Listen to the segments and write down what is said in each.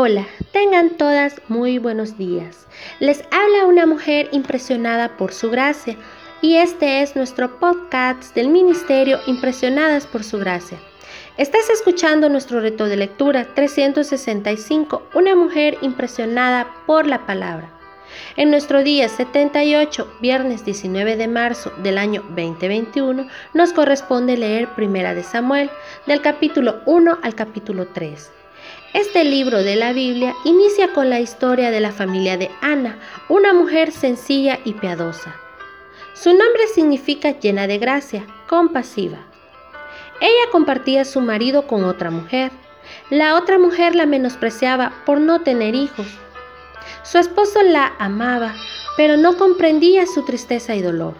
Hola, tengan todas muy buenos días. Les habla una mujer impresionada por su gracia y este es nuestro podcast del Ministerio Impresionadas por su gracia. Estás escuchando nuestro reto de lectura 365, una mujer impresionada por la palabra. En nuestro día 78, viernes 19 de marzo del año 2021, nos corresponde leer Primera de Samuel, del capítulo 1 al capítulo 3. Este libro de la Biblia inicia con la historia de la familia de Ana, una mujer sencilla y piadosa. Su nombre significa llena de gracia, compasiva. Ella compartía su marido con otra mujer. La otra mujer la menospreciaba por no tener hijos. Su esposo la amaba, pero no comprendía su tristeza y dolor.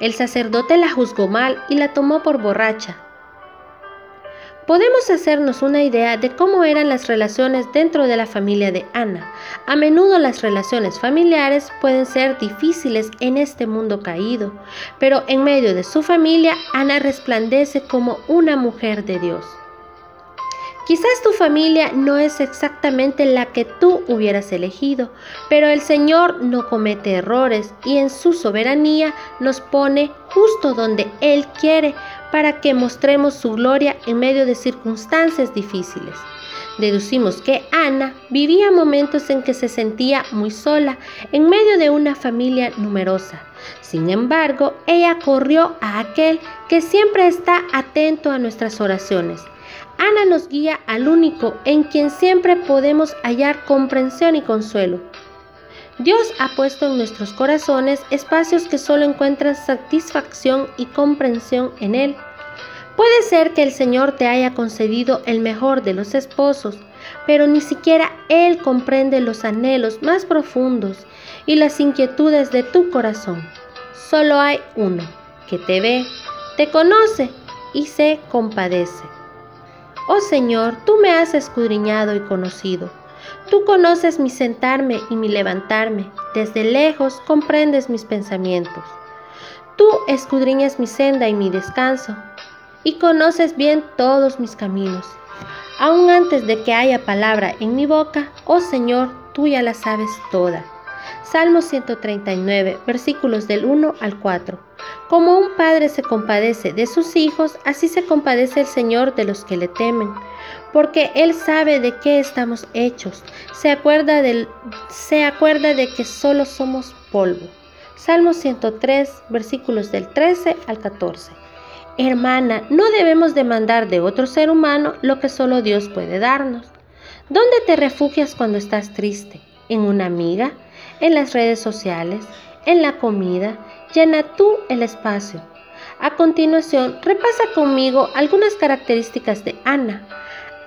El sacerdote la juzgó mal y la tomó por borracha. Podemos hacernos una idea de cómo eran las relaciones dentro de la familia de Ana. A menudo las relaciones familiares pueden ser difíciles en este mundo caído, pero en medio de su familia Ana resplandece como una mujer de Dios. Quizás tu familia no es exactamente la que tú hubieras elegido, pero el Señor no comete errores y en su soberanía nos pone justo donde Él quiere para que mostremos su gloria en medio de circunstancias difíciles. Deducimos que Ana vivía momentos en que se sentía muy sola en medio de una familia numerosa. Sin embargo, ella corrió a aquel que siempre está atento a nuestras oraciones Ana nos guía al único en quien siempre podemos hallar comprensión y consuelo. Dios ha puesto en nuestros corazones espacios que solo encuentran satisfacción y comprensión en Él. Puede ser que el Señor te haya concedido el mejor de los esposos, pero ni siquiera Él comprende los anhelos más profundos y las inquietudes de tu corazón. Solo hay uno que te ve, te conoce y se compadece. Oh Señor, tú me has escudriñado y conocido. Tú conoces mi sentarme y mi levantarme. Desde lejos comprendes mis pensamientos. Tú escudriñas mi senda y mi descanso, y conoces bien todos mis caminos. Aún antes de que haya palabra en mi boca, oh Señor, tú ya la sabes toda. Salmo 139, versículos del 1 al 4. Como un padre se compadece de sus hijos, así se compadece el Señor de los que le temen, porque Él sabe de qué estamos hechos, se acuerda, de que solo somos polvo. Salmo 103, versículos del 13 al 14. Hermana, no debemos demandar de otro ser humano lo que solo Dios puede darnos. ¿Dónde te refugias cuando estás triste? ¿En una amiga? ¿En las redes sociales? ¿En la comida? Llena tú el espacio. A continuación, repasa conmigo algunas características de Ana.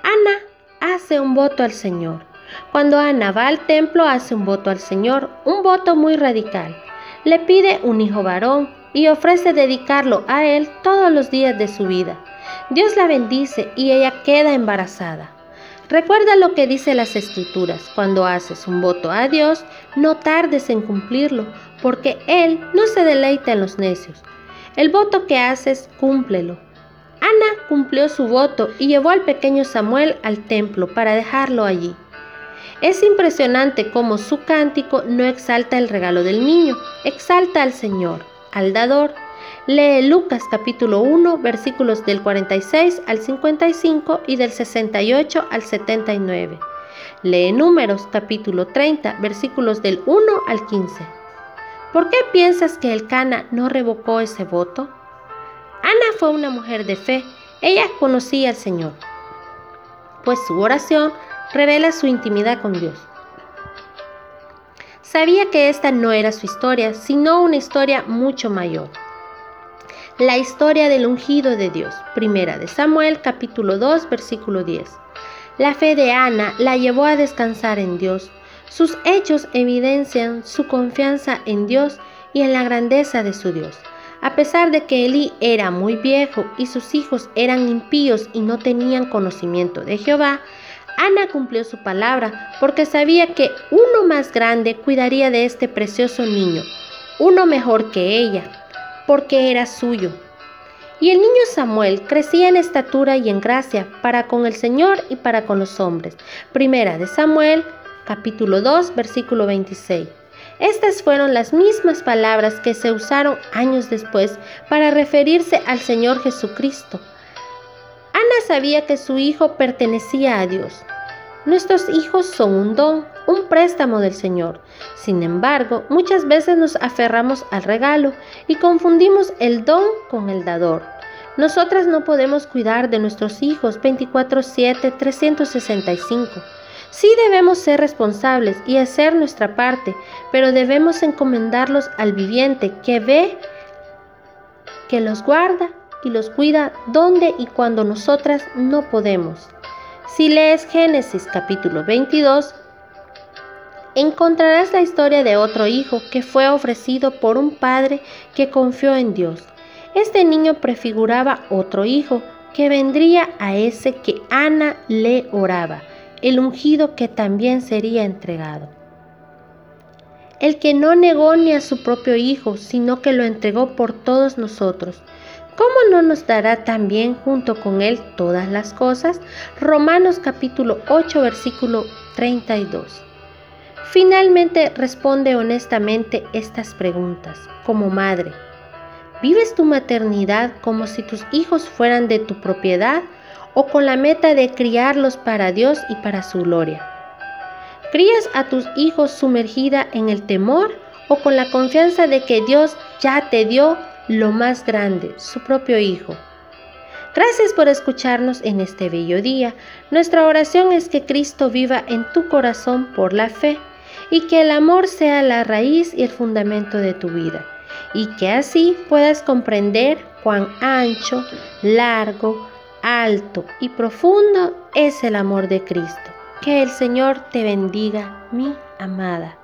Ana hace un voto al Señor. Cuando Ana va al templo, hace un voto al Señor, un voto muy radical. Le pide un hijo varón y ofrece dedicarlo a él todos los días de su vida. Dios la bendice y ella queda embarazada. Recuerda lo que dice las escrituras. Cuando haces un voto a Dios, no tardes en cumplirlo, porque Él no se deleita en los necios. El voto que haces, cúmplelo. Ana cumplió su voto y llevó al pequeño Samuel al templo para dejarlo allí. Es impresionante cómo su cántico no exalta el regalo del niño, exalta al Señor, al dador, Lee Lucas capítulo 1 versículos del 46 al 55 y del 68 al 79. Lee Números capítulo 30 versículos del 1 al 15. ¿Por qué piensas que el Cana no revocó ese voto? Ana fue una mujer de fe, ella conocía al Señor, pues su oración revela su intimidad con Dios. Sabía que esta no era su historia, sino una historia mucho mayor la historia del ungido de Dios. Primera de Samuel capítulo 2 versículo 10. La fe de Ana la llevó a descansar en Dios. Sus hechos evidencian su confianza en Dios y en la grandeza de su Dios. A pesar de que Elí era muy viejo y sus hijos eran impíos y no tenían conocimiento de Jehová, Ana cumplió su palabra porque sabía que uno más grande cuidaría de este precioso niño, uno mejor que ella, porque era suyo. Y el niño Samuel crecía en estatura y en gracia para con el Señor y para con los hombres. Primera de Samuel, capítulo 2, versículo 26. Estas fueron las mismas palabras que se usaron años después para referirse al Señor Jesucristo. Ana sabía que su hijo pertenecía a Dios. Nuestros hijos son un don, un préstamo del Señor. Sin embargo, muchas veces nos aferramos al regalo y confundimos el don con el dador. Nosotras no podemos cuidar de nuestros hijos 24/7, 365. Sí debemos ser responsables y hacer nuestra parte, pero debemos encomendarlos al viviente que ve, que los guarda y los cuida donde y cuando nosotras no podemos. Si lees Génesis capítulo 22, encontrarás la historia de otro hijo que fue ofrecido por un padre que confió en Dios. Este niño prefiguraba otro hijo que vendría a ese que Ana le oraba, el ungido que también sería entregado. El que no negó ni a su propio hijo, sino que lo entregó por todos nosotros. ¿cómo no nos dará también junto con Él todas las cosas? Romanos capítulo 8 versículo 32. Finalmente responde honestamente estas preguntas como madre. ¿Vives tu maternidad como si tus hijos fueran de tu propiedad o con la meta de criarlos para Dios y para su gloria? ¿Crías a tus hijos sumergida en el temor o con la confianza de que Dios ya te dio lo más grande, su propio Hijo. Gracias por escucharnos en este bello día. Nuestra oración es que Cristo viva en tu corazón por la fe y que el amor sea la raíz y el fundamento de tu vida y que así puedas comprender cuán ancho, largo, alto y profundo es el amor de Cristo. Que el Señor te bendiga, mi amada.